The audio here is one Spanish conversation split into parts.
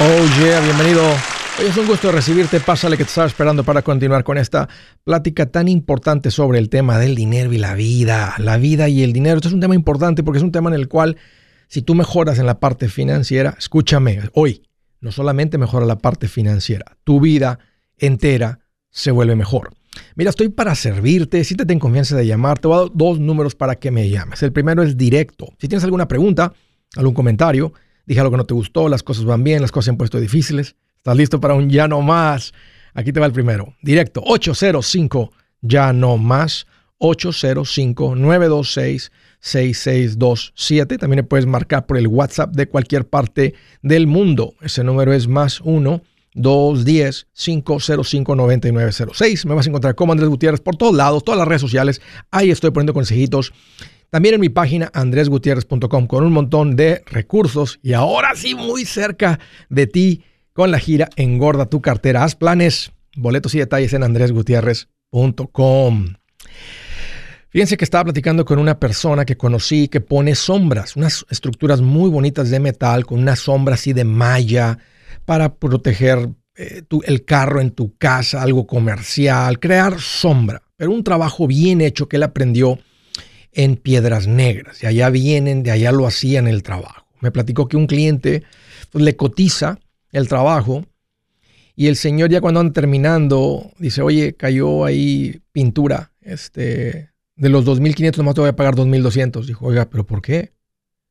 Oh yeah, bienvenido. Hoy es un gusto recibirte. Pásale que te estaba esperando para continuar con esta plática tan importante sobre el tema del dinero y la vida. La vida y el dinero. Esto es un tema importante porque es un tema en el cual si tú mejoras en la parte financiera, escúchame, hoy no solamente mejora la parte financiera, tu vida entera se vuelve mejor. Mira, estoy para servirte. Si te ten confianza de llamar, te voy a dar dos números para que me llames. El primero es directo. Si tienes alguna pregunta, algún comentario, dije algo que no te gustó, las cosas van bien, las cosas se han puesto difíciles, estás listo para un ya no más. Aquí te va el primero. Directo, 805 ya no más, 805 926 6627. También puedes marcar por el WhatsApp de cualquier parte del mundo. Ese número es más 1 210 505 9906. Me vas a encontrar como Andrés Gutiérrez por todos lados, todas las redes sociales. Ahí estoy poniendo consejitos también en mi página andresgutierrez.com con un montón de recursos y ahora sí muy cerca de ti con la gira Engorda tu cartera. Haz planes, boletos y detalles en andresgutierrez.com. Fíjense que estaba platicando con una persona que conocí que pone sombras, unas estructuras muy bonitas de metal con una sombra así de malla para proteger eh, el carro en tu casa, algo comercial, crear sombra. Pero un trabajo bien hecho que él aprendió en Piedras Negras. Y allá vienen, de allá lo hacían el trabajo. Me platicó que un cliente pues, le cotiza el trabajo y el señor ya cuando anda terminando dice, oye, cayó ahí pintura, este, de los 2.500 nomás te voy a pagar 2.200. Dijo, oiga, ¿pero por qué?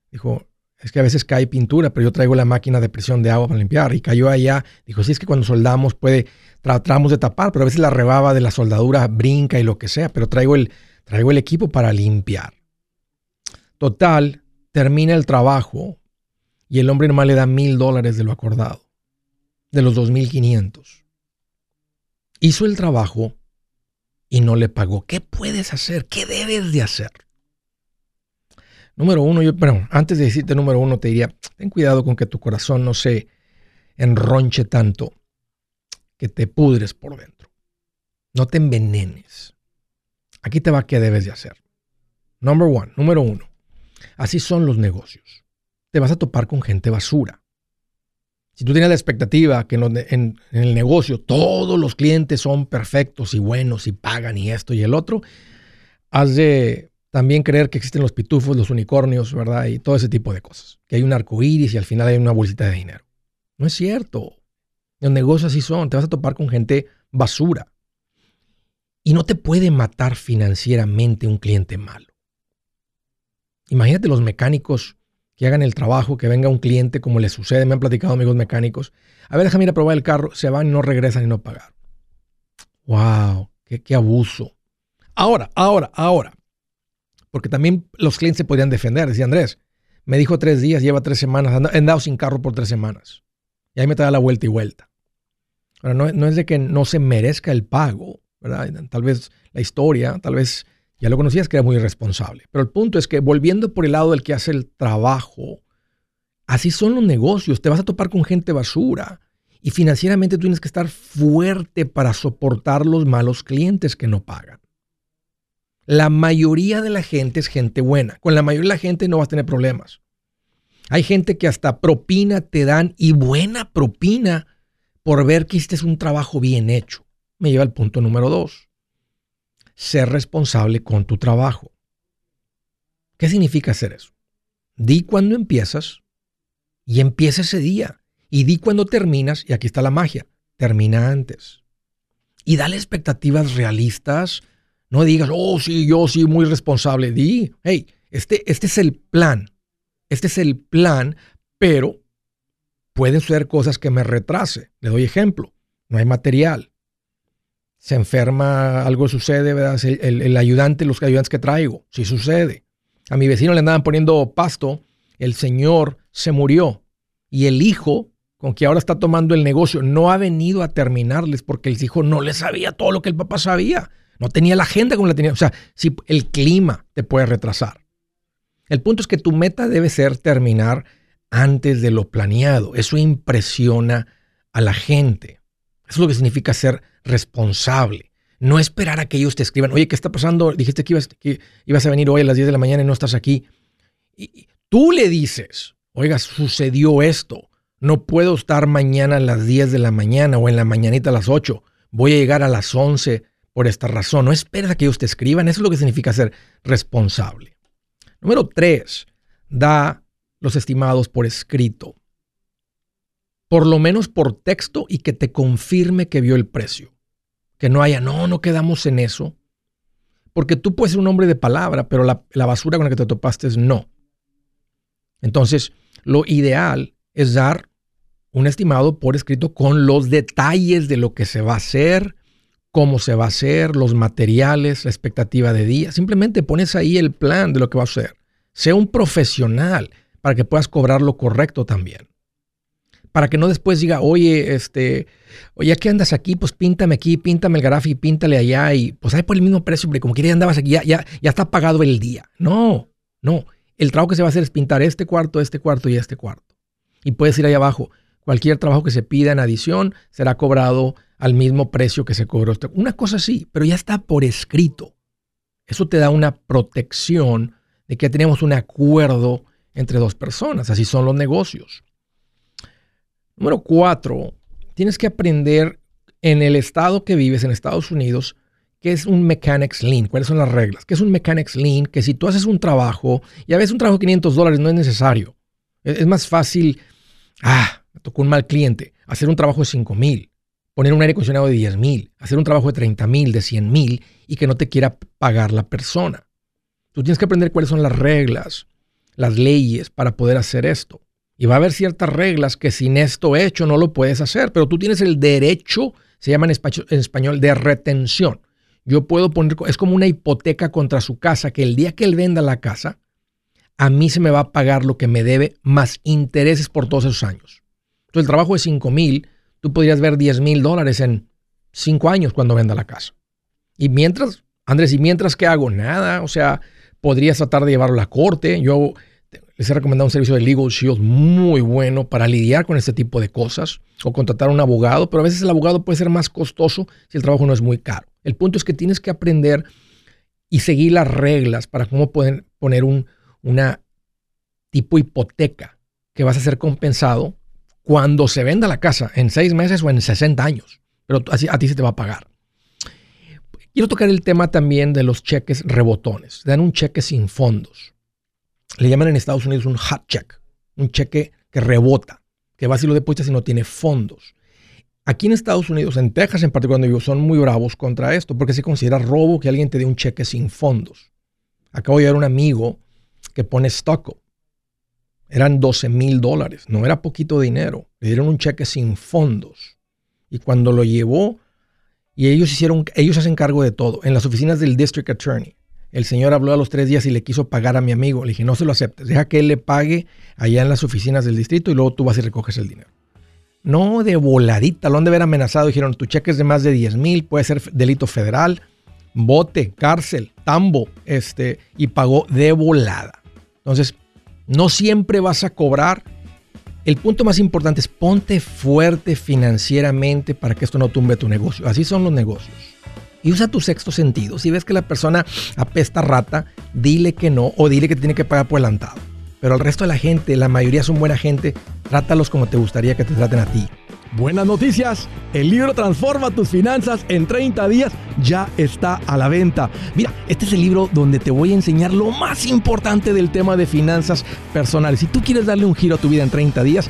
Dijo, es que a veces cae pintura, pero yo traigo la máquina de presión de agua para limpiar. Y cayó allá. Dijo, sí, es que cuando soldamos puede, tratamos de tapar, pero a veces la rebaba de la soldadura brinca y lo que sea, pero traigo el, Traigo el equipo para limpiar. Total, termina el trabajo y el hombre nomás le da mil dólares de lo acordado, de los dos mil quinientos. Hizo el trabajo y no le pagó. ¿Qué puedes hacer? ¿Qué debes de hacer? Número uno, yo, bueno, antes de decirte número uno, te diría, ten cuidado con que tu corazón no se enronche tanto que te pudres por dentro. No te envenenes. Aquí te va qué debes de hacer. Number one, número uno. Así son los negocios. Te vas a topar con gente basura. Si tú tienes la expectativa que en, el negocio todos los clientes son perfectos y buenos y pagan y esto y el otro, has de también creer que existen los pitufos, los unicornios, ¿verdad? Y todo ese tipo de cosas. Que hay un arco iris y al final hay una bolsita de dinero. No es cierto. Los negocios así son. Te vas a topar con gente basura. Y no te puede matar financieramente un cliente malo. Imagínate los mecánicos que hagan el trabajo, que venga un cliente como le sucede, me han platicado amigos mecánicos. A ver, déjame ir a probar el carro, se van y no regresan y no pagan. ¡Wow! Qué, qué abuso! Ahora, ahora, ahora. Porque también los clientes se podían defender. Decía Andrés, me dijo tres días, lleva tres semanas, he andado sin carro por tres semanas. Y ahí me trae la vuelta y vuelta. Ahora, no, no es de que no se merezca el pago, Tal vez la historia, tal vez ya lo conocías que era muy irresponsable. Pero el punto es que volviendo por el lado del que hace el trabajo, así son los negocios. Te vas a topar con gente basura. Y financieramente tienes que estar fuerte para soportar los malos clientes que no pagan. La mayoría de la gente es gente buena. Con la mayoría de la gente no vas a tener problemas. Hay gente que hasta propina te dan y buena propina por ver que este es un trabajo bien hecho me lleva al punto número dos. Ser responsable con tu trabajo. ¿Qué significa hacer eso? Di cuando empiezas y empieza ese día. Y di cuando terminas, y aquí está la magia, termina antes. Y dale expectativas realistas. No digas, oh, sí, yo sí, muy responsable. Di, hey, este, este es el plan. Este es el plan, pero pueden ser cosas que me retrase. Le doy ejemplo. No hay material se enferma, algo sucede, ¿verdad? El, ayudante, los ayudantes que traigo, si sucede. A mi vecino le andaban poniendo pasto, el señor se murió y el hijo, con que ahora está tomando el negocio, no ha venido a terminarles porque el hijo no le sabía todo lo que el papá sabía. No tenía la agenda como la tenía. O sea, si el clima te puede retrasar. El punto es que tu meta debe ser terminar antes de lo planeado. Eso impresiona a la gente. Eso es lo que significa ser responsable. No esperar a que ellos te escriban, oye, ¿qué está pasando? Dijiste que ibas, que ibas a venir hoy a las 10 de la mañana y no estás aquí. Y tú le dices, oiga, sucedió esto. No puedo estar mañana a las 10 de la mañana o en la mañanita a las 8. Voy a llegar a las 11 por esta razón. No esperes a que ellos te escriban. Eso es lo que significa ser responsable. Número 3. Da los estimados por escrito. Por lo menos por texto y que te confirme que vio el precio. Que no haya, no, no quedamos en eso. Porque tú puedes ser un hombre de palabra, pero la, la basura con la que te topaste es no. Entonces, lo ideal es dar un estimado por escrito con los detalles de lo que se va a hacer, cómo se va a hacer, los materiales, la expectativa de día. Simplemente pones ahí el plan de lo que va a hacer. Sea un profesional para que puedas cobrar lo correcto también. Para que no después diga, oye, este, oye, ¿qué andas aquí? Pues píntame aquí, píntame el y píntale allá y pues hay por el mismo precio, porque como que ya andabas aquí, ya, ya, está pagado el día. No, no. El trabajo que se va a hacer es pintar este cuarto, este cuarto y este cuarto. Y puedes ir ahí abajo. Cualquier trabajo que se pida en adición será cobrado al mismo precio que se cobró. Una cosa sí, pero ya está por escrito. Eso te da una protección de que tenemos un acuerdo entre dos personas. Así son los negocios. Número cuatro, tienes que aprender en el estado que vives, en Estados Unidos, qué es un Mechanics Lean, cuáles son las reglas. ¿Qué es un Mechanics Lean? Que si tú haces un trabajo, y a veces un trabajo de 500 dólares no es necesario. Es más fácil, ah, me tocó un mal cliente, hacer un trabajo de 5 mil, poner un aire acondicionado de 10 mil, hacer un trabajo de 30 mil, de 100 mil y que no te quiera pagar la persona. Tú tienes que aprender cuáles son las reglas, las leyes para poder hacer esto. Y va a haber ciertas reglas que sin esto hecho no lo puedes hacer, pero tú tienes el derecho, se llama en español, de retención. Yo puedo poner, es como una hipoteca contra su casa, que el día que él venda la casa, a mí se me va a pagar lo que me debe más intereses por todos esos años. Entonces el trabajo de 5 mil, tú podrías ver 10 mil dólares en 5 años cuando venda la casa. Y mientras, Andrés, ¿y mientras qué hago? Nada, o sea, podrías tratar de llevarlo a la corte. Yo les he recomendado un servicio de Legal Shield muy bueno para lidiar con este tipo de cosas o contratar a un abogado, pero a veces el abogado puede ser más costoso si el trabajo no es muy caro. El punto es que tienes que aprender y seguir las reglas para cómo pueden poner un, una tipo hipoteca que vas a ser compensado cuando se venda la casa en seis meses o en 60 años. Pero a ti se te va a pagar. Quiero tocar el tema también de los cheques rebotones. dan un cheque sin fondos. Le llaman en Estados Unidos un hot check, un cheque que rebota, que va si lo depositas y no tiene fondos. Aquí en Estados Unidos, en Texas en particular, donde son muy bravos contra esto, porque se considera robo que alguien te dé un cheque sin fondos. Acabo de ver un amigo que pone stock. Eran 12 mil dólares, no era poquito dinero. Le dieron un cheque sin fondos. Y cuando lo llevó, y ellos hicieron, ellos hacen cargo de todo. En las oficinas del District Attorney, el señor habló a los tres días y le quiso pagar a mi amigo. Le dije, no se lo aceptes, deja que él le pague allá en las oficinas del distrito y luego tú vas y recoges el dinero. No de voladita, lo han de haber amenazado. Dijeron, tu cheque es de más de 10 mil, puede ser delito federal, bote, cárcel, tambo, este, y pagó de volada. Entonces, no siempre vas a cobrar. El punto más importante es ponte fuerte financieramente para que esto no tumbe tu negocio. Así son los negocios. Y usa tu sexto sentido. Si ves que la persona apesta rata, dile que no o dile que tiene que pagar por adelantado. Pero al resto de la gente, la mayoría son buena gente, trátalos como te gustaría que te traten a ti. Buenas noticias, el libro Transforma tus finanzas en 30 días ya está a la venta. Mira, este es el libro donde te voy a enseñar lo más importante del tema de finanzas personales. Si tú quieres darle un giro a tu vida en 30 días,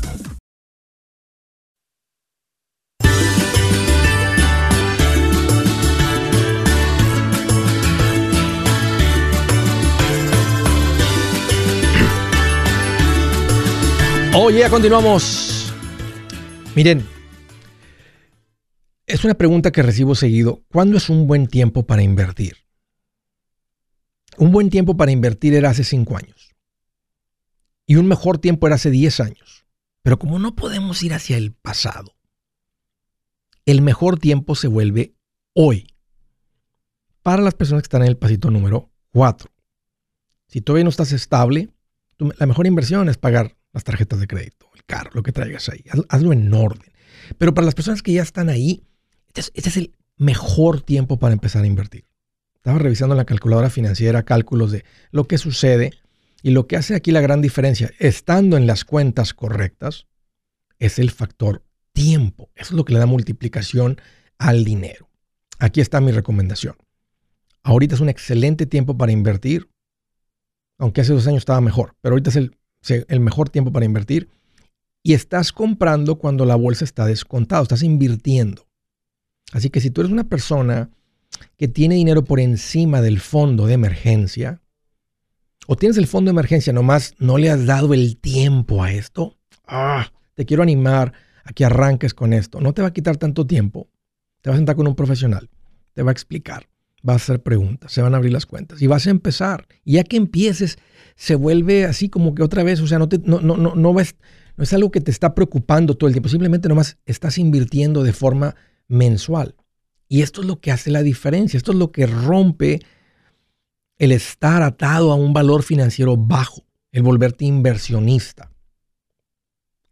Oye, continuamos. Miren, es una pregunta que recibo seguido. ¿Cuándo es un buen tiempo para invertir? Un buen tiempo para invertir era hace cinco años. Y un mejor tiempo era hace diez años. Pero como no podemos ir hacia el pasado, el mejor tiempo se vuelve hoy. Para las personas que están en el pasito número cuatro. Si todavía no estás estable, la mejor inversión es pagar las tarjetas de crédito, el carro, lo que traigas ahí. Hazlo en orden. Pero para las personas que ya están ahí, este, este es, el mejor tiempo para empezar a invertir. Estaba revisando la calculadora financiera cálculos de lo que sucede y lo que hace aquí la gran diferencia, estando en las cuentas correctas, es el factor tiempo. Eso es lo que le da multiplicación al dinero. Aquí está mi recomendación. Ahorita es un excelente tiempo para invertir, aunque hace dos años estaba mejor, pero ahorita es el el mejor tiempo para invertir. Y estás comprando cuando la bolsa está descontada, estás invirtiendo. Así que si tú eres una persona que tiene dinero por encima del fondo de emergencia, o tienes el fondo de emergencia, nomás no le has dado el tiempo a esto, ah, te quiero animar a que arranques con esto. No te va a quitar tanto tiempo. Te vas a sentar con un profesional, te va a explicar, va a hacer preguntas, se van a abrir las cuentas y vas a empezar. Y ya que empieces, se vuelve así como que otra vez, o sea, no, te, no, no, no, no, no es algo que te está preocupando todo el tiempo, simplemente nomás estás invirtiendo de forma mensual. Y esto es lo que hace la diferencia, esto es lo que rompe el estar atado a un valor financiero bajo, el volverte inversionista.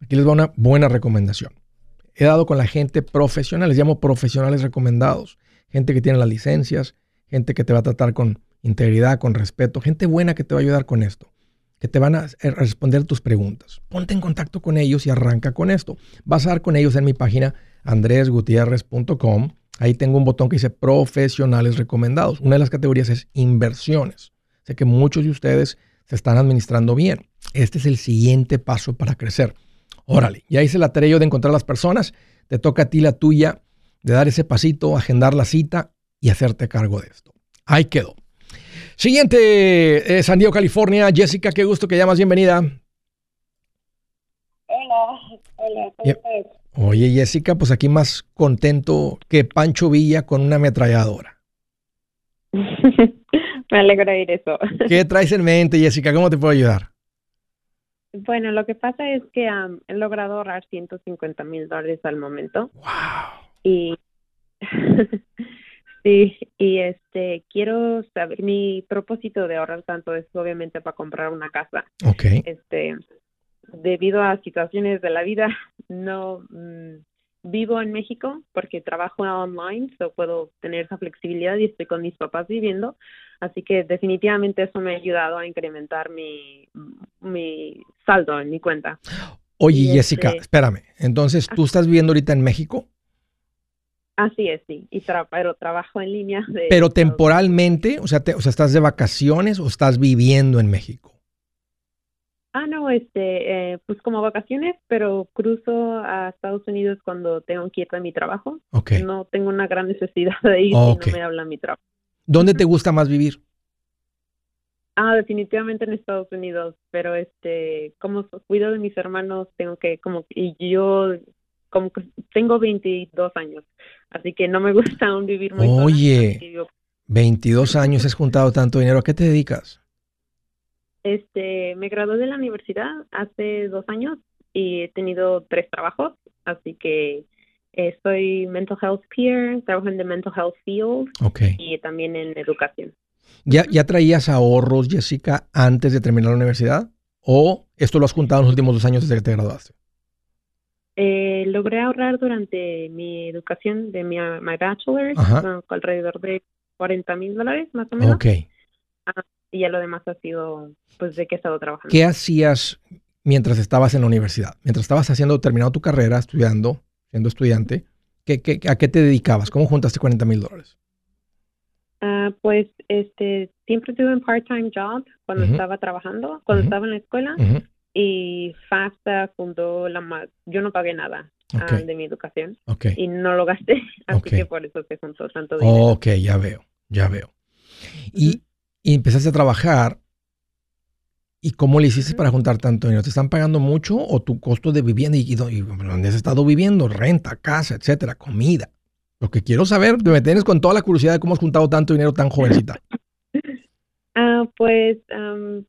Aquí les va una buena recomendación. He dado con la gente profesional, les llamo profesionales recomendados, gente que tiene las licencias, gente que te va a tratar con integridad, con respeto, gente buena que te va a ayudar con esto, que te van a responder tus preguntas. Ponte en contacto con ellos y arranca con esto. Vas a dar con ellos en mi página andresgutierrez.com. Ahí tengo un botón que dice profesionales recomendados. Una de las categorías es inversiones. Sé que muchos de ustedes se están administrando bien. Este es el siguiente paso para crecer. Órale, ya hice la tarea de encontrar las personas. Te toca a ti la tuya de dar ese pasito, agendar la cita y hacerte cargo de esto. Ahí quedó. Siguiente, eh, San Diego, California. Jessica, qué gusto que llamas. Bienvenida. Hola, hola. Oye, Jessica, pues aquí más contento que Pancho Villa con una ametralladora. Me alegra oír eso. ¿Qué traes en mente, Jessica? ¿Cómo te puedo ayudar? Bueno, lo que pasa es que he logrado ahorrar 150 mil dólares al momento. ¡Wow! Y Sí, y este quiero saber mi propósito de ahorrar tanto es obviamente para comprar una casa. Okay. Este debido a situaciones de la vida no mm, vivo en México porque trabajo online, so puedo tener esa flexibilidad y estoy con mis papás viviendo, así que definitivamente eso me ha ayudado a incrementar mi mi saldo en mi cuenta. Oye, Jessica, este espérame. Entonces, ¿tú estás viviendo ahorita en México? Así es, sí. Y pero trabajo en línea. pero temporalmente, o sea, o sea, ¿estás de vacaciones o estás viviendo en México? Ah, no, este, eh, pues como vacaciones, pero cruzo a Estados Unidos cuando tengo que ir a mi trabajo. Okay. No tengo una gran necesidad de ir si no me habla mi trabajo. ¿Dónde te gusta más vivir? Ah, definitivamente en Estados Unidos, pero este, como cuido de mis hermanos, tengo que, como, y yo como que tengo 22 años, así que no me gusta aún vivir muy sola, Oye, yo, 22 años has juntado tanto dinero. ¿A qué te dedicas? este, me gradué de la universidad hace dos años y he tenido tres trabajos, así que eh, soy mental health peer, trabajo en the mental health field y también en educación. ¿Ya, ¿Ya traías ahorros, Jessica, antes de terminar la universidad? ¿O esto lo has juntado en los últimos dos años desde que te graduaste? Eh, logré ahorrar durante mi educación de mi, my bachelor, Ajá. no, alrededor de 40 mil dólares más o menos, Ok. y ya lo demás ha sido pues de que he estado trabajando. ¿Qué hacías mientras estabas en la universidad? Mientras estabas haciendo, terminando tu carrera, estudiando, siendo estudiante, ¿qué, qué, ¿a qué te dedicabas? ¿Cómo juntaste 40 mil dólares? Ah, pues este siempre tuve un part-time job cuando estaba trabajando, cuando estaba en la escuela Ujú. Y FAFSA fundó la yo no pagué nada ah, Ok. de mi educación Ok. y no lo gasté, así que por eso se juntó tanto dinero. Ok, ya veo, ya veo. Y, y empezaste a trabajar. ¿Y cómo le hiciste para juntar tanto dinero? ¿Te están pagando mucho o tu costo de vivienda? ¿Y, y dó- y dónde has estado viviendo? Renta, casa, etcétera, comida. Lo que quiero saber, me tienes con toda la curiosidad de cómo has juntado tanto dinero tan jovencita. Ah, pues am,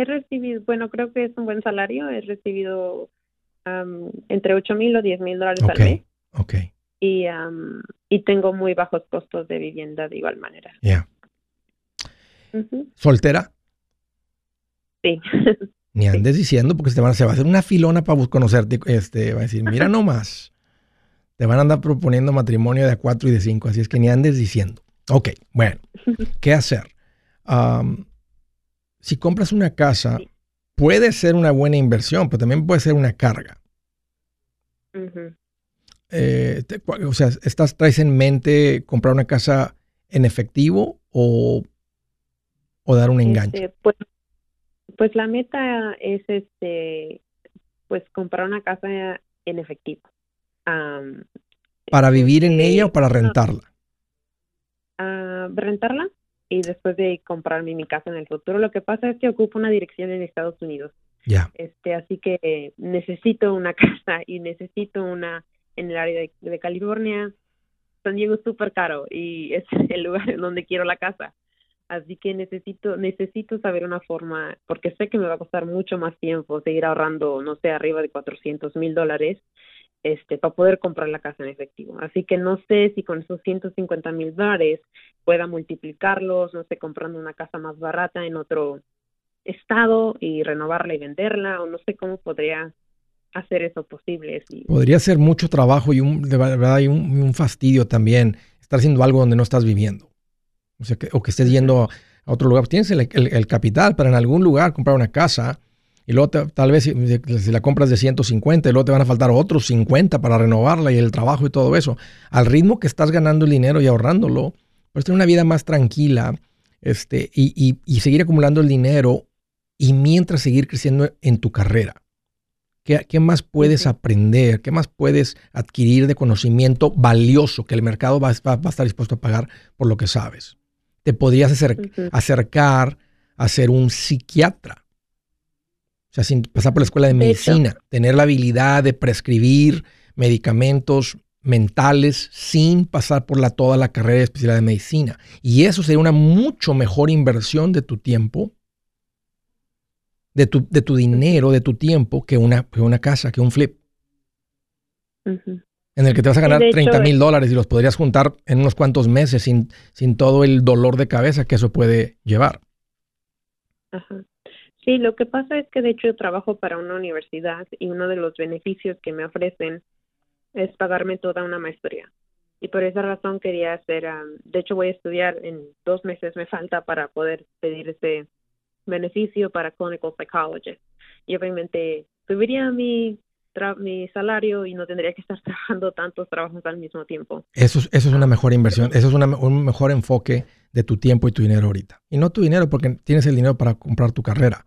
he recibido, bueno, creo que es un buen salario, he recibido am, entre 8 mil o 10 mil dólares al mes Ok, y, am, y tengo muy bajos costos de vivienda de igual manera. ya. Ujú, ¿Soltera? Sí. Ni andes diciendo porque se, van, a- se va a hacer una filona para conocerte. Este, va a decir, mira nomás. Te van a andar proponiendo matrimonio de a cuatro y de cinco, así es que ni andes diciendo. Ok, bueno, ¿qué hacer? Am, si compras una casa, Sí. puede ser una buena inversión, pero también puede ser una carga. Eh, te- o sea, ¿estás, ¿traes en mente comprar una casa en efectivo o, o dar un enganche? Este, pues, pues la meta es este pues comprar una casa en efectivo. ¿Para vivir en este, ella o para rentarla? ah, rentarla y después de comprarme mi casa en el futuro. Lo que pasa es que ocupo una dirección en Estados Unidos. Ya. Este, así que necesito una casa y necesito una en el área de, de California. San Diego es súper caro y es el lugar en donde quiero la casa. Así que necesito necesito saber una forma, porque sé que me va a costar mucho más tiempo seguir ahorrando, no sé, arriba de 400 mil dólares este, para poder comprar la casa en efectivo. Así que no sé si con esos 150 mil dólares pueda multiplicarlos, no sé, comprando una casa más barata en otro estado y renovarla y venderla, o no sé cómo podría hacer eso posible. Si, Podría ser mucho trabajo y un, de verdad y un, y un fastidio también estar haciendo algo donde no estás viviendo. O sea, que, o que estés yendo a otro lugar. Tienes el, el- el capital para en algún lugar comprar una casa y luego te- tal vez si, si la compras de 150 y luego te van a faltar otros 50 para renovarla y el trabajo y todo eso. Al ritmo que estás ganando el dinero y ahorrándolo, puedes tener una vida más tranquila este, y, y- y seguir acumulando el dinero y mientras seguir creciendo en tu carrera. ¿Qué, qué más puedes aprender? ¿Qué más puedes adquirir de conocimiento valioso que el mercado va, va- va a estar dispuesto a pagar por lo que sabes? Te podrías acer- acercar a ser un psiquiatra. O sea, sin pasar por la escuela de medicina, tener la habilidad de prescribir medicamentos mentales sin pasar por la, toda la carrera de especialidad de medicina. Y eso sería una mucho mejor inversión de tu tiempo, de tu, de tu dinero, de tu tiempo, que una, que una casa, que un flip, en el que te vas a ganar de hecho, 30 mil es- dólares y los podrías juntar en unos cuantos meses sin, sin todo el dolor de cabeza que eso puede llevar. Ajá. Sí, lo que pasa es que de hecho yo trabajo para una universidad y uno de los beneficios que me ofrecen es pagarme toda una maestría. Y por esa razón quería hacer, am, de hecho voy a estudiar en dos meses me falta para poder pedir ese beneficio para clinical psychologist. Y obviamente subiría mi, mi salario y no tendría que estar trabajando tantos trabajos al mismo tiempo. Eso, es- eso es una mejor inversión, eso es una un mejor enfoque de tu tiempo y tu dinero ahorita. Y no tu dinero porque tienes el dinero para comprar tu carrera,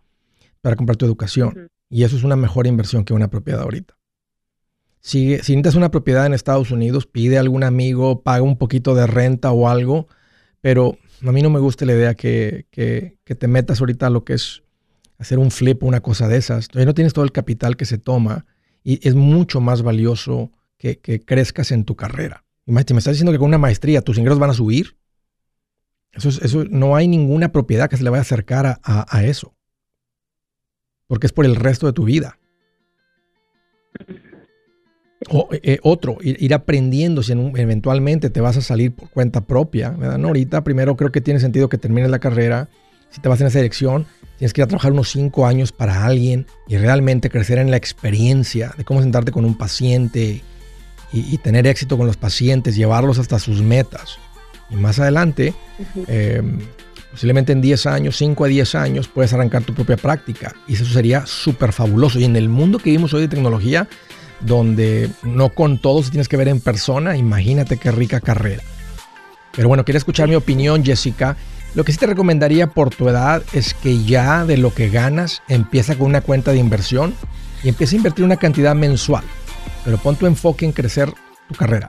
para comprar tu educación. Y eso es una mejor inversión que una propiedad ahorita. Si, si necesitas una propiedad en Estados Unidos, pide a algún amigo, paga un poquito de renta o algo, pero a mí no me gusta la idea que, que- que te metas ahorita a lo que es hacer un flip o una cosa de esas. Todavía no tienes todo el capital que se toma y es mucho más valioso que, crezcas en tu carrera. Imagínate, me estás diciendo que con una maestría tus ingresos van a subir. Eso, eso no hay ninguna propiedad que se le vaya a acercar a, eso. Porque es por el resto de tu vida. O, eh, eh, otro, ir, aprendiendo si eventualmente te vas a salir por cuenta propia. ¿verdad? No, ahorita primero creo que tiene sentido que termines la carrera. Si te vas en esa dirección, tienes que ir a trabajar unos cinco años para alguien y realmente crecer en la experiencia de cómo sentarte con un paciente y, tener éxito con los pacientes, llevarlos hasta sus metas. Y más adelante, em, posiblemente en 10 años, 5 a 10 años, puedes arrancar tu propia práctica. Y eso sería súper fabuloso. Y en el mundo que vivimos hoy de tecnología, donde no con todos tienes que ver en persona, imagínate qué rica carrera. Pero bueno, quería escuchar mi opinión, Jessica. Lo que sí te recomendaría por tu edad es que ya de lo que ganas empieza con una cuenta de inversión y empieza a invertir una cantidad mensual. Pero pon tu enfoque en crecer tu carrera.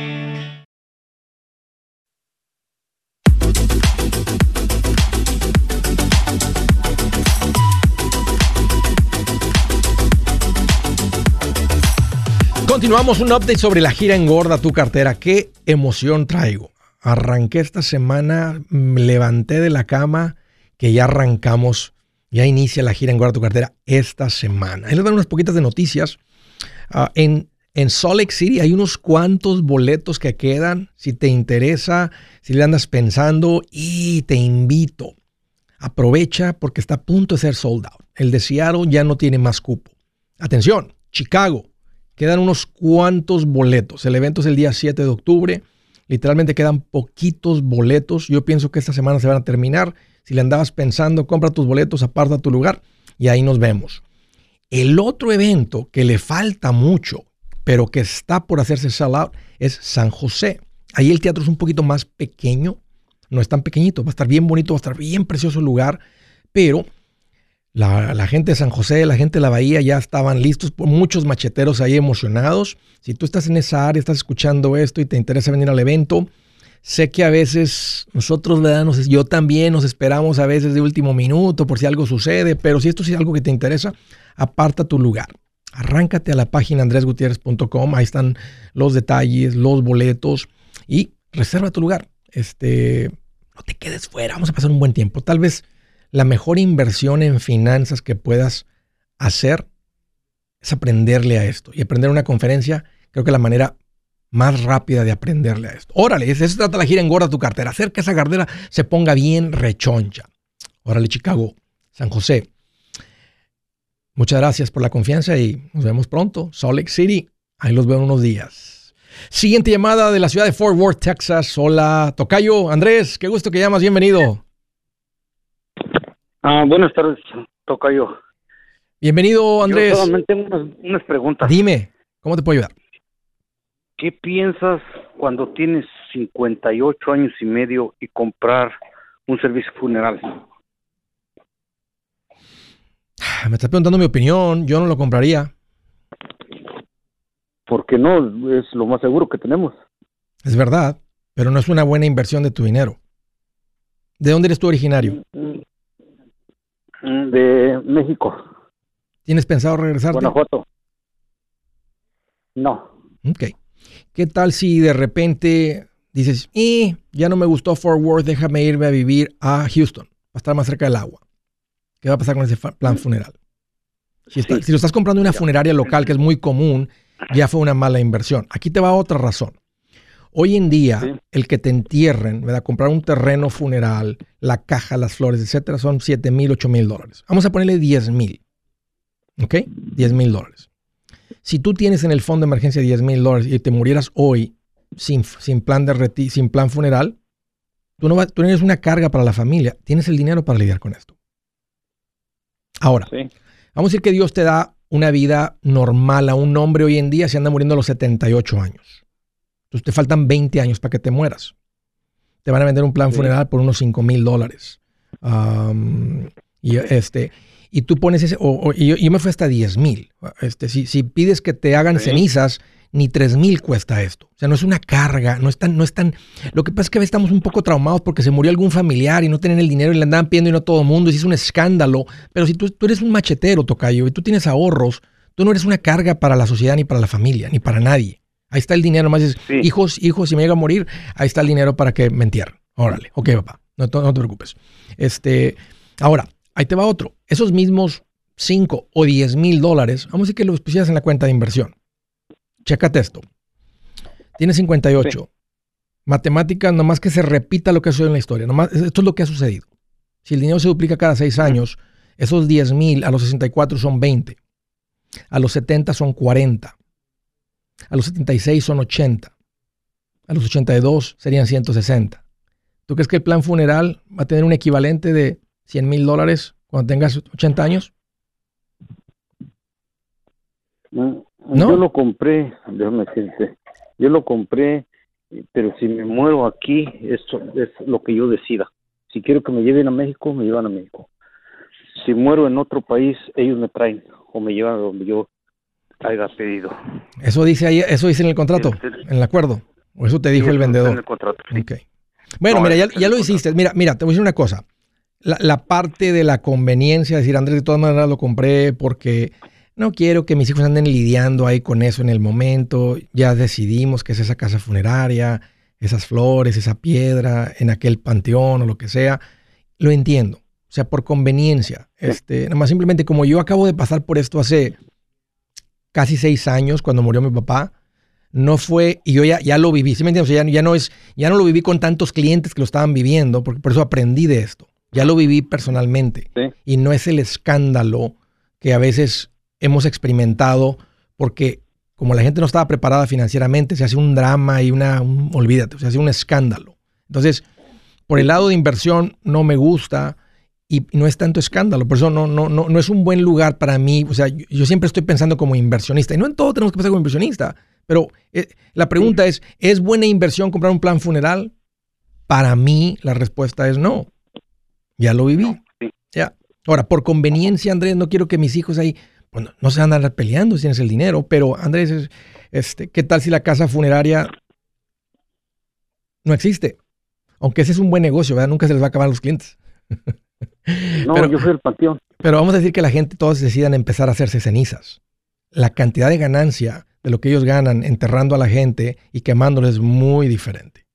Continuamos un update sobre la gira engorda tu cartera. Qué emoción traigo. Arranqué esta semana, me levanté de la cama, que ya arrancamos, ya inicia la gira engorda tu cartera esta semana. Ahí les dan unas poquitas de noticias. Ah, en, en Salt Lake City hay unos cuantos boletos que quedan. Si te interesa, si le andas pensando, y te invito. Aprovecha porque está a punto de ser sold out. El de Seattle ya no tiene más cupo. Atención, Chicago Quedan unos cuantos boletos. El evento es el día 7 de octubre. Literalmente quedan poquitos boletos. Yo pienso que esta semana se van a terminar. Si le andabas pensando, compra tus boletos, aparta tu lugar y ahí nos vemos. El otro evento que le falta mucho, pero que está por hacerse sell out, es San José. Ahí el teatro es un poquito más pequeño, no es tan pequeñito, va a estar bien bonito, va a estar bien precioso el lugar, pero la, gente de San José, la gente de la Bahía ya estaban listos, muchos macheteros ahí emocionados. Si tú estás en esa área, estás escuchando esto y te interesa venir al evento, sé que a veces nosotros, ¿verdad? yo también nos esperamos a veces de último minuto por si algo sucede, pero si esto es algo que te interesa, aparta tu lugar. Arráncate a la página andresgutierrez.com, ahí están los detalles, los boletos y reserva tu lugar. Este, no te quedes fuera, vamos a pasar un buen tiempo. Tal vez la mejor inversión en finanzas que puedas hacer es aprenderle a esto. Y aprender una conferencia, creo que la manera más rápida de aprenderle a esto. Órale, eso trata la gira engorda tu cartera. Hacer que esa cartera se ponga bien rechoncha. Órale, Chicago, San José. Muchas gracias por la confianza y nos vemos pronto. Salt Lake City, ahí los veo en unos días. Siguiente llamada de la ciudad de Fort Worth, Texas. Hola, Tocayo. Andrés, qué gusto que llamas. Bienvenido. Ah, buenas tardes, Tocayo. Bienvenido, Andrés. Yo solamente unas, unas preguntas. Dime, ¿cómo te puedo ayudar? ¿Qué piensas cuando tienes 58 años y medio y comprar un servicio funeral? Me estás preguntando mi opinión, yo no lo compraría. Porque no, es lo más seguro que tenemos. Es verdad, pero no es una buena inversión de tu dinero. ¿De dónde eres tú originario? Mm, Mm, de México. ¿Tienes pensado regresar? Guanajuato. No. Ok. ¿Qué tal si de repente dices, y ya no me gustó Fort Worth, déjame irme a vivir a Houston, para estar más cerca del agua? ¿Qué va a pasar con ese plan funeral? Si, si lo estás comprando en una funeraria local, que es muy común, ya fue una mala inversión. Aquí te va otra razón. Hoy en día, el que te entierren, ¿verdad? Comprar un terreno funeral, la caja, las flores, etcétera, son 7 mil, 8 mil dólares. Vamos a ponerle 10 mil. ¿Ok? 10 mil dólares. Si tú tienes en el fondo de emergencia 10 mil dólares y te murieras hoy sin, sin plan de sin plan funeral, tú no, tú eres una carga para la familia. Tienes el dinero para lidiar con esto. Ahora, vamos a decir que Dios te da una vida normal a un hombre hoy en día se anda muriendo a los 78 años. Entonces te faltan 20 años para que te mueras. Te van a vender un plan funeral por unos 5 mil dólares. y, este, y tú pones ese, o, y yo, me fui hasta 10 mil. Este, si, si, pides que te hagan cenizas, ni 3 mil cuesta esto. O sea, no es una carga, no es tan, no es tan. Lo que pasa es que a veces estamos un poco traumados porque se murió algún familiar y no tienen el dinero y le andaban pidiendo y no todo el mundo, y es un escándalo. Pero si tú, tú eres un machetero, Tocayo, y tú tienes ahorros, tú no eres una carga para la sociedad ni para la familia, ni para nadie. Ahí está el dinero, más hijos, hijos, si me llega a morir, ahí está el dinero para que me entierren. Órale, ok, papá, no, no te preocupes. Este, ahora, ahí te va otro. Esos mismos 5 o 10 mil dólares, vamos a decir que los pusieras en la cuenta de inversión. Chécate esto. Tienes 58. Matemáticas, nomás que se repita lo que ha sucedido en la historia. Nomás, esto es lo que ha sucedido. Si el dinero se duplica cada 6 años, esos 10 mil a los 64 son 20. A los 70 son 40. A los 76 son 80. A los 82 serían 160. ¿Tú crees que el plan funeral va a tener un equivalente de 100 mil dólares cuando tengas 80 años? No, Yo lo compré, déjame decirte, yo lo compré, pero si me muero aquí, eso es lo que yo decida. Si quiero que me lleven a México, me llevan a México. Si muero en otro país, ellos me traen o me llevan a donde yo haya pedido. Eso dice ahí, eso dice en el contrato, en el acuerdo. O eso te dijo el vendedor. En el contrato, Bueno, mira, ya, lo hiciste. Mira, mira, te voy a decir una cosa. La, parte de la conveniencia, decir, Andrés, de todas maneras lo compré porque no quiero que mis hijos anden lidiando ahí con eso en el momento. Ya decidimos que es esa casa funeraria, esas flores, esa piedra, en aquel panteón o lo que sea. Lo entiendo. O sea, por conveniencia. Este, nada más simplemente como yo acabo de pasar por esto hace casi seis años cuando murió mi papá. No fue, y yo ya, ya lo viví, ¿sí me entiendes? ya, ya, no es, ya no lo viví con tantos clientes que lo estaban viviendo, porque por eso aprendí de esto. Ya lo viví personalmente. Y no es el escándalo que a veces hemos experimentado, porque como la gente no estaba preparada financieramente, se hace un drama y una, olvídate, se hace un escándalo. Entonces, por el lado de inversión no me gusta, y no es tanto escándalo. Por eso no, no, no, no es un buen lugar para mí. O sea, yo, siempre estoy pensando como inversionista. Y no en todo tenemos que pensar como inversionista. Pero eh, la pregunta es, ¿es buena inversión comprar un plan funeral? Para mí la respuesta es no. Ya lo viví. Ya. Ahora, por conveniencia, Andrés, no quiero que mis hijos ahí, bueno, no se andan peleando si tienes el dinero, pero Andrés, este, ¿qué tal si la casa funeraria no existe? Aunque ese es un buen negocio, ¿verdad? Nunca se les va a acabar a los clientes. No, pero, yo fui al panteón. Pero vamos a decir que la gente, todos decidan empezar a hacerse cenizas. La cantidad de ganancia de lo que ellos ganan enterrando a la gente y quemándoles es muy diferente.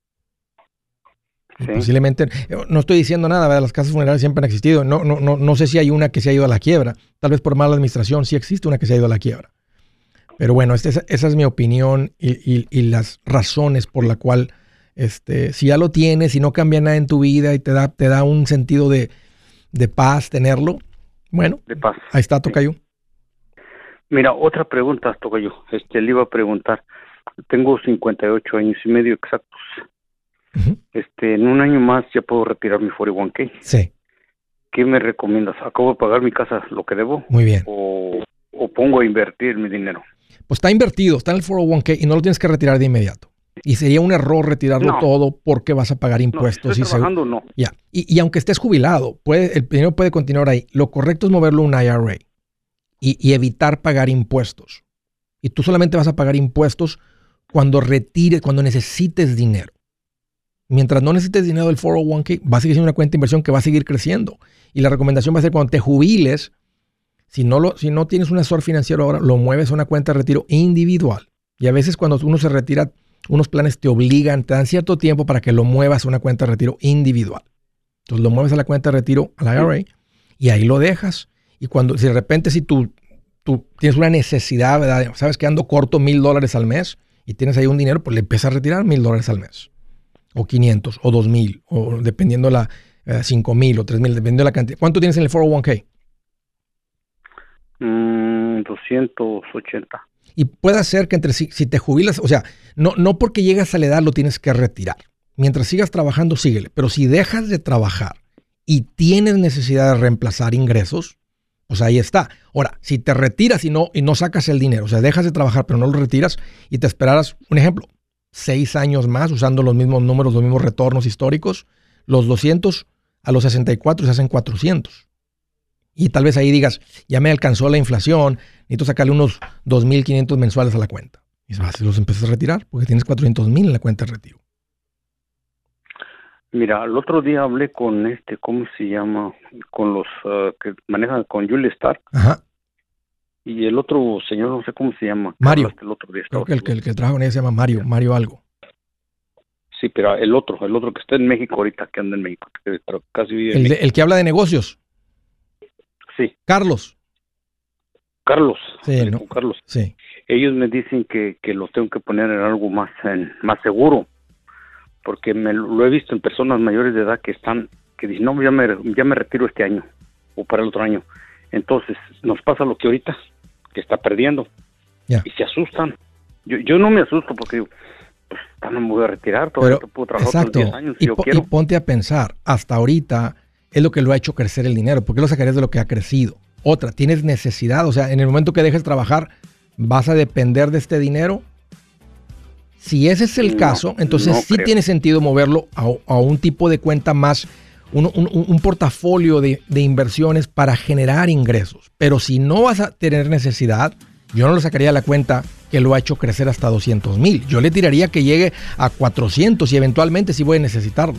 Posiblemente, eh, no estoy diciendo nada, ¿verdad? las casas funerarias siempre han existido. No, no, no, no sé si hay una que se ha ido a la quiebra. Tal vez por mala administración sí existe una que se ha ido a la quiebra. Pero bueno, esa, esa es mi opinión y, y, las razones por la cual, este, si ya lo tienes y no cambia nada en tu vida y te da, te da un sentido de, de paz tenerlo. Bueno, de paz. ahí está, Tocayo. Mira, otra pregunta, Tocayo. Este, le iba a preguntar. Tengo 58 años y medio exactos. Este, en un año más ya puedo retirar mi 41K. Sí. ¿Qué me recomiendas? ¿Acabo de pagar mi casa lo que debo? Muy bien. ¿O, o pongo a invertir mi dinero? Pues está invertido, está en el 401k y no lo tienes que retirar de inmediato. Y sería un error retirarlo todo porque vas a pagar impuestos. No, estoy trabajando, no. Ya. Y, aunque estés jubilado, puede, el dinero puede continuar ahí. Lo correcto es moverlo a un IRA y, evitar pagar impuestos. Y tú solamente vas a pagar impuestos cuando retires, cuando necesites dinero. Mientras no necesites dinero del 401k, va a seguir siendo una cuenta de inversión que va a seguir creciendo. Y la recomendación va a ser cuando te jubiles, si no, lo, si no tienes un asesor financiero ahora, lo mueves a una cuenta de retiro individual. Y a veces cuando uno se retira unos planes te obligan, te dan cierto tiempo para que lo muevas a una cuenta de retiro individual. Entonces lo mueves a la cuenta de retiro, a la IRA, y ahí lo dejas. Y cuando, si de repente si tú, tú tienes una necesidad, ¿verdad? sabes que ando corto mil dólares al mes y tienes ahí un dinero, pues le empiezas a retirar mil dólares al mes, o 500, o 2000, o dependiendo la eh, cinco mil o tres mil, dependiendo de la cantidad. ¿Cuánto tienes en el 401k? Mm, 280. Y puede ser que entre si, si te jubilas, o sea, no, no porque llegas a la edad lo tienes que retirar. Mientras sigas trabajando, síguele. Pero si dejas de trabajar y tienes necesidad de reemplazar ingresos, pues ahí está. Ahora, si te retiras y no, y no sacas el dinero, o sea, dejas de trabajar pero no lo retiras y te esperaras, un ejemplo, seis años más usando los mismos números, los mismos retornos históricos, los 200 a los 64 se hacen 400. Y tal vez ahí digas, ya me alcanzó la inflación, necesito sacarle unos 2.500 mensuales a la cuenta. Y vas, los empiezas a retirar porque tienes 400.000 en la cuenta de retiro. Mira, el otro día hablé con este, ¿cómo se llama? Con los ah, que manejan con Julie Stark. Ajá. Y el otro señor, no sé cómo se llama. Mario. El otro día Creo que el, que el que trabaja con ella se llama Mario, Mario algo. Sí, pero el otro, el otro que está en México ahorita, que anda en México, pero casi el, el que habla de negocios. Sí. Carlos. Carlos. Sí, ¿no? Carlos. Sí. Ellos me dicen que, que lo tengo que poner en algo más, en, más seguro porque me lo he visto en personas mayores de edad que están, que dicen, no, ya me, ya me retiro este año o para el otro año. Entonces, nos pasa lo que ahorita, que está perdiendo. Y se asustan. Yo, yo no me asusto porque pues, no me voy a retirar, todavía puedo trabajar exacto. 10 años y, y ponte a pensar, hasta ahorita es lo que lo ha hecho crecer el dinero. ¿Por qué lo sacarías de lo que ha crecido? Otra, tienes necesidad, o sea, en el momento que dejes trabajar, ¿vas a depender de este dinero? Si ese es el caso, entonces sí tiene sentido moverlo a, un tipo de cuenta más, un, portafolio de, inversiones para generar ingresos. Pero si no vas a tener necesidad, yo no lo sacaría a la cuenta que lo ha hecho crecer hasta 200 mil. Yo le tiraría que llegue a 400 y eventualmente sí voy a necesitarlo.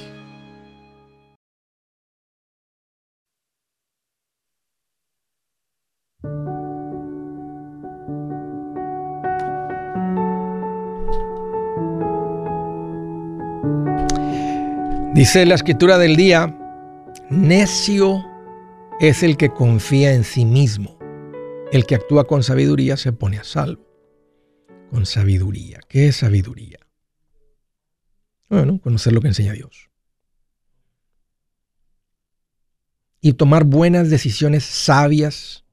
Dice la escritura del día, necio es el que confía en sí mismo. El que actúa con sabiduría se pone a salvo. Con sabiduría. ¿Qué es sabiduría? Bueno, conocer lo que enseña Dios. Y tomar buenas decisiones sabias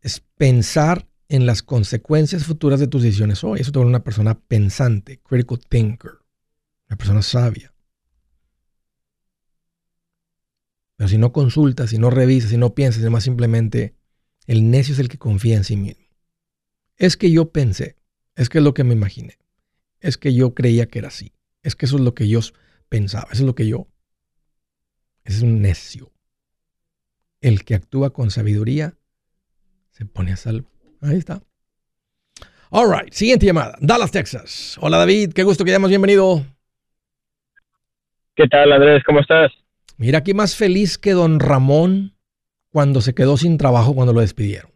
es pensar en las consecuencias futuras de tus decisiones hoy. Eso te vuelve una persona pensante, critical thinker, una persona sabia. Pero si no consultas, si no revisas, si no piensas, además simplemente el necio es el que confía en sí mismo. Es que yo pensé, es que es lo que me imaginé, es que yo creía que era así, es que eso es lo que yo pensaba, eso es lo que yo. es un necio. El que actúa con sabiduría se pone a salvo. Ahí está. All right, siguiente llamada. Dallas, Texas. Hola David, qué gusto que hayamos bienvenido. ¿Qué tal, Andrés? ¿Cómo estás? Mira aquí más feliz que don Ramón cuando se quedó sin trabajo cuando lo despidieron.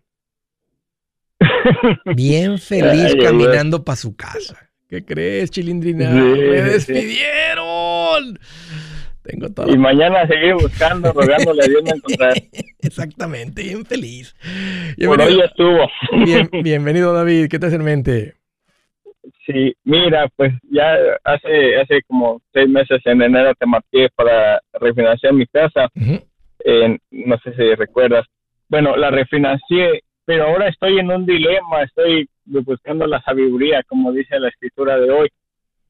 Bien feliz caminando para su casa. ¿Qué crees, Chilindrina? ¡Me despidieron! Tengo todo. Y mañana seguir buscando, rogándole a Dios me encontrar. Exactamente, bien feliz. Por hoy estuvo. bienvenido, David. ¿Qué te hace en mente? Sí, mira, pues ya hace hace como seis meses en enero te marqué para refinanciar mi casa. no sé si recuerdas. Bueno, la refinancié, pero ahora estoy en un dilema, estoy buscando la sabiduría, como dice la escritura de hoy.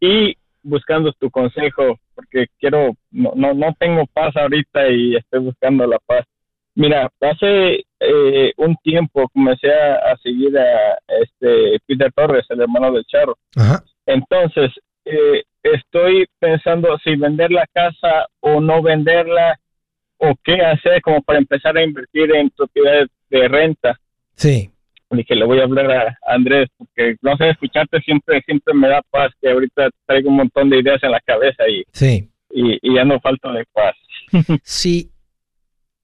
Y buscando tu consejo porque quiero, no, no, no tengo paz ahorita y estoy buscando la paz. Mira, hace eh, un tiempo comencé a, seguir a este Peter Torres, el hermano del Charro. Entonces, eh, estoy pensando si vender la casa o no venderla o qué hacer como para empezar a invertir en propiedades de renta. Sí. que le voy a hablar a Andrés, porque no sé, escucharte siempre siempre me da paz, que ahorita traigo un montón de ideas en la cabeza y, sí. y, ya no falta de paz. sí.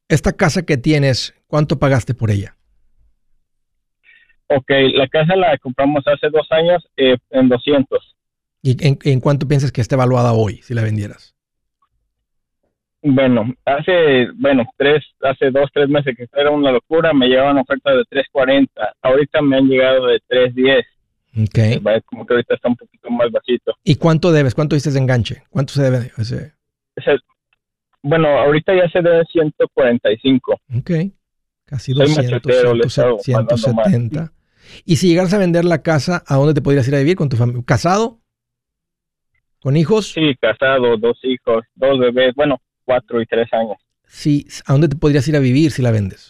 Esta casa que tienes, ¿cuánto pagaste por ella? Ok, la casa la compramos hace dos años eh, en 200. ¿Y en, cuánto piensas que esté evaluada hoy si la vendieras? Bueno, hace, bueno, tres, hace dos, tres meses que era una locura, me llegaban ofertas de 3.40. Ahorita me han llegado de 3.10. Ok. Como que ahorita está un poquito más bajito. ¿Y cuánto debes? ¿Cuánto diste de enganche? ¿Cuánto se debe? Ese? Bueno, ahorita ya se debe 145. Ok. Casi 200, 170. Y si llegaras a vender la casa, ¿a dónde te podrías ir a vivir con tu familia? ¿Casado? ¿Con hijos? Sí, casado, dos hijos, dos bebés, bueno, cuatro y tres años. Sí, ¿a dónde te podrías ir a vivir si la vendes?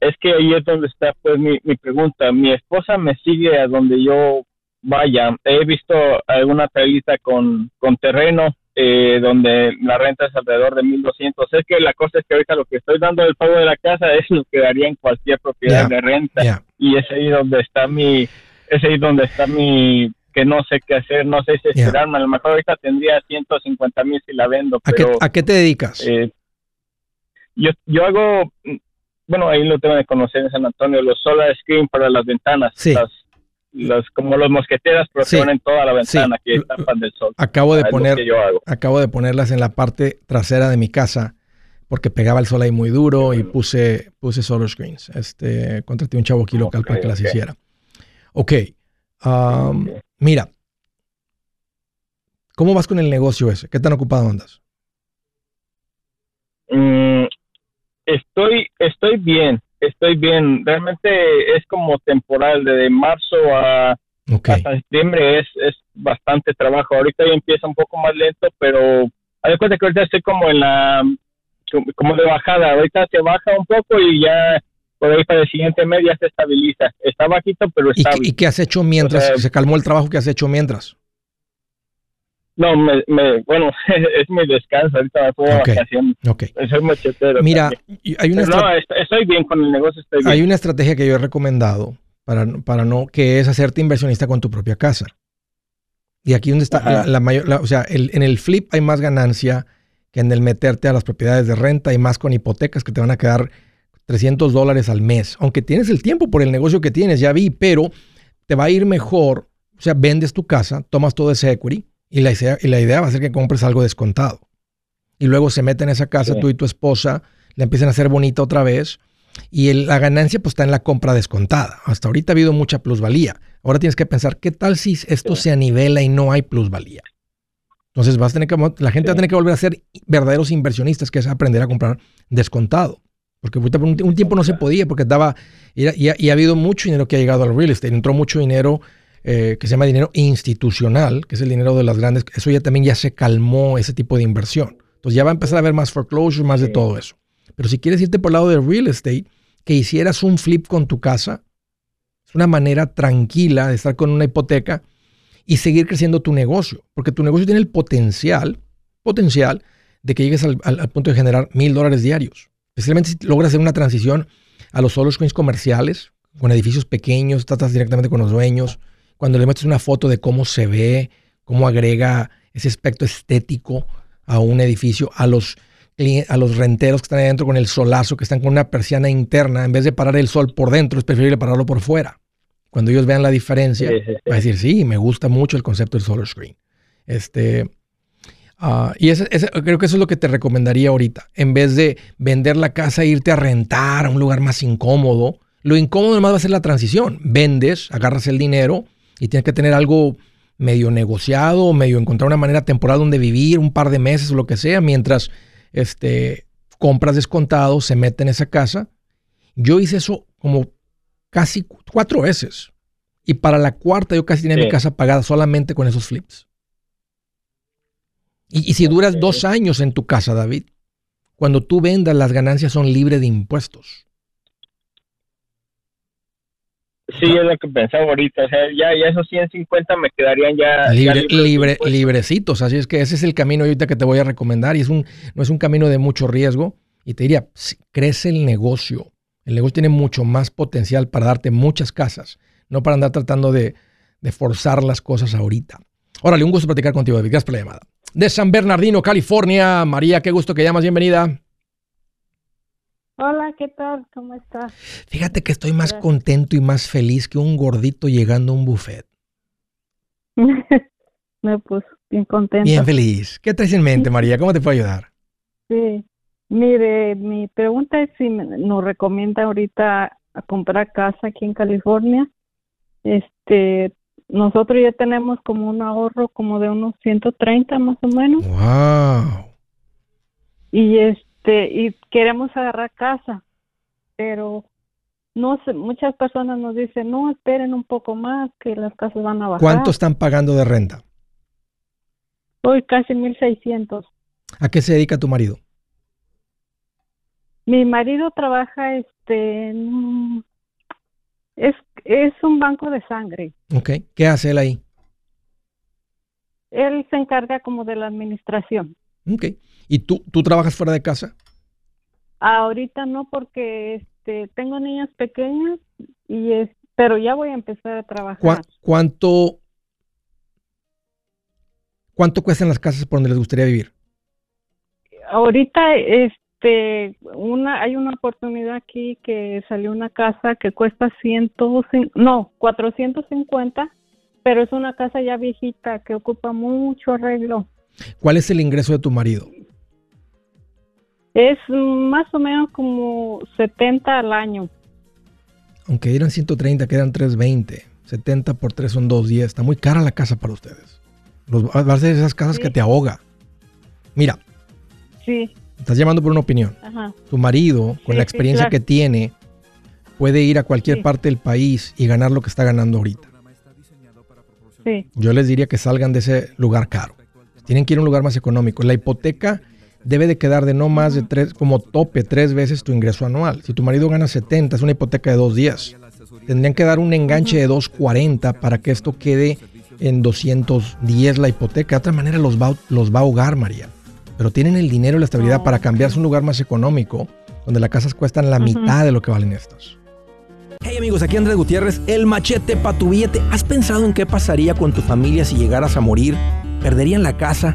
Es que ahí es donde está pues mi, pregunta. Mi esposa me sigue a donde yo vaya. He visto alguna tablita con, con terreno eh, donde la renta es alrededor de 1200. Es que la cosa es que ahorita lo que estoy dando del pago de la casa es lo que daría en cualquier propiedad de renta. Y es ahí donde está mi, es ahí donde está mi que no sé qué hacer, no sé si esperarme, a lo mejor ahorita tendría 150 mil si la vendo. ¿A, qué, ¿A qué te dedicas? Eh, yo, yo hago, bueno, ahí lo tengo de conocer en San Antonio, los solar screen para las ventanas, sí. las, como los mosqueteras, pero que ponen toda la ventana, que tapan del sol. Acabo de poner, acabo de ponerlas en la parte trasera de mi casa porque pegaba el sol ahí muy duro y puse, puse solar screens. Este, contraté un chavo aquí local para que las hiciera. Ok. Mira, ¿cómo vas con el negocio ese? ¿Qué tan ocupado andas? Mm, estoy, estoy bien, estoy bien. Realmente es como temporal, de marzo a hasta septiembre es, es bastante trabajo. Ahorita ya empieza un poco más lento, pero hay cuenta que ahorita estoy como en la, como de bajada. Ahorita se baja un poco y ya por ahí para el siguiente mes ya se estabiliza. Está bajito, pero está ¿Y, ¿Y qué has hecho mientras? ¿Se calmó el trabajo que has hecho mientras? No, me, bueno, es mi descanso, ahorita me puedo okay. vacaciones. Okay. Soy machetero. Mira, hay una no, estoy bien con el negocio, estoy bien. Hay una estrategia que yo he recomendado para, para no, que es hacerte inversionista con tu propia casa. Y aquí donde está la, mayor, o sea, el, en el flip hay más ganancia que en el meterte a las propiedades de renta y más con hipotecas que te van a quedar 300 dólares al mes. Aunque tienes el tiempo por el negocio que tienes, ya vi, pero te va a ir mejor. O sea, vendes tu casa, tomas todo ese equity y la idea, y la idea va a ser que compres algo descontado. Y luego se mete en esa casa tú y tu esposa, le empiezan a hacer bonita otra vez. Y la ganancia pues está en la compra descontada. Hasta ahorita ha habido mucha plusvalía. Ahora tienes que pensar, ¿qué tal si esto se anivela y no hay plusvalía? Entonces vas a tener que, la gente va a tener que volver a ser verdaderos inversionistas, que es aprender a comprar descontado. Porque un, tiempo no se podía, porque daba, y, ha habido mucho dinero que ha llegado al real estate. Entró mucho dinero eh, que se llama dinero institucional, que es el dinero de las grandes. Eso ya también ya se calmó ese tipo de inversión. Entonces ya va a empezar a haber más foreclosure, más de todo eso. Pero si quieres irte por el lado del real estate, que hicieras un flip con tu casa, es una manera tranquila de estar con una hipoteca y seguir creciendo tu negocio. Porque tu negocio tiene el potencial, potencial de que llegues al, al punto de generar mil dólares diarios. Especialmente si logras hacer una transición a los solo screens comerciales, con edificios pequeños, tratas directamente con los dueños, cuando le metes una foto de cómo se ve, cómo agrega ese aspecto estético a un edificio, a los, a los renteros que están adentro con el solazo, que están con una persiana interna, en vez de parar el sol por dentro, es preferible pararlo por fuera. Cuando ellos vean la diferencia, va a decir, sí, me gusta mucho el concepto del solar screen. Este, Ah, y ese, creo que eso es lo que te recomendaría ahorita. En vez de vender la casa e irte a rentar a un lugar más incómodo, lo incómodo nomás va a ser la transición. Vendes, agarras el dinero y tienes que tener algo medio negociado, medio encontrar una manera temporal donde vivir, un par de meses o lo que sea, mientras este, compras descontado, se mete en esa casa. Yo hice eso como casi cuatro veces Y para la cuarta yo casi tenía mi casa pagada solamente con esos flips. Y, si duras dos años en tu casa, David, cuando tú vendas las ganancias son libres de impuestos. Sí, es lo que pensaba ahorita. O sea, ya, ya esos 150 me quedarían ya, libre, librecitos. Así es que ese es el camino ahorita que te voy a recomendar. Y es un, no es un camino de mucho riesgo. Y te diría, crece el negocio. El negocio tiene mucho más potencial para darte muchas casas, no para andar tratando de, forzar las cosas ahorita. Órale, un gusto platicar contigo, David. Gracias por la llamada. De San Bernardino, California. María, qué gusto que llamas. Bienvenida. Hola, ¿qué tal? ¿Cómo estás? Fíjate que estoy más contento y más feliz que un gordito llegando a un buffet. Me puse bien contento. Bien feliz. ¿Qué traes en mente, María? ¿Cómo te puedo ayudar? Sí, Mire, mi pregunta es si nos recomienda ahorita a comprar casa aquí en California. Este, nosotros ya tenemos como un ahorro como de unos 130 más o menos. Wow. Y este, y queremos agarrar casa, pero no sé, muchas personas nos dicen, no, esperen un poco más, que las casas van a bajar. ¿Cuánto están pagando de renta? Hoy casi 1.600. ¿A qué se dedica tu marido? Mi marido trabaja este en es, es un banco de sangre. Ok. ¿Qué hace él ahí? Él se encarga como de la administración. Ok. ¿Y tú, tú trabajas fuera de casa? Ahorita no porque este tengo niñas pequeñas y es, pero ya voy a empezar a trabajar. ¿Cuánto cuánto cuestan las casas por donde les gustaría vivir? Ahorita es este, una, hay una oportunidad aquí que salió una casa que cuesta ciento, no, 450, pero es una casa ya viejita que ocupa mucho arreglo. ¿Cuál es el ingreso de tu marido? Es más o menos como 70 al año. Aunque eran 130, quedan 320. 70 por 3 son 210. Está muy cara la casa para ustedes. Los, va a ser esas casas que te ahoga. Mira. Sí. Estás llamando por una opinión. Tu marido, con la experiencia que tiene, puede ir a cualquier parte del país y ganar lo que está ganando ahorita. Yo les diría que salgan de ese lugar caro. Tienen que ir a un lugar más económico. La hipoteca debe de quedar de no más de tres, como tope, tres veces tu ingreso anual. Si tu marido gana 70, es una hipoteca de dos días. Tendrían que dar un enganche de 240 para que esto quede en 210 la hipoteca. De otra manera los va, los va a ahogar, María pero tienen el dinero y la estabilidad para cambiarse a un lugar más económico, donde las casas cuestan la mitad de lo que valen estas. Hey amigos, aquí Andrés Gutiérrez, el machete para tu billete. ¿Has pensado en qué pasaría con tu familia si llegaras a morir? ¿Perderían la casa?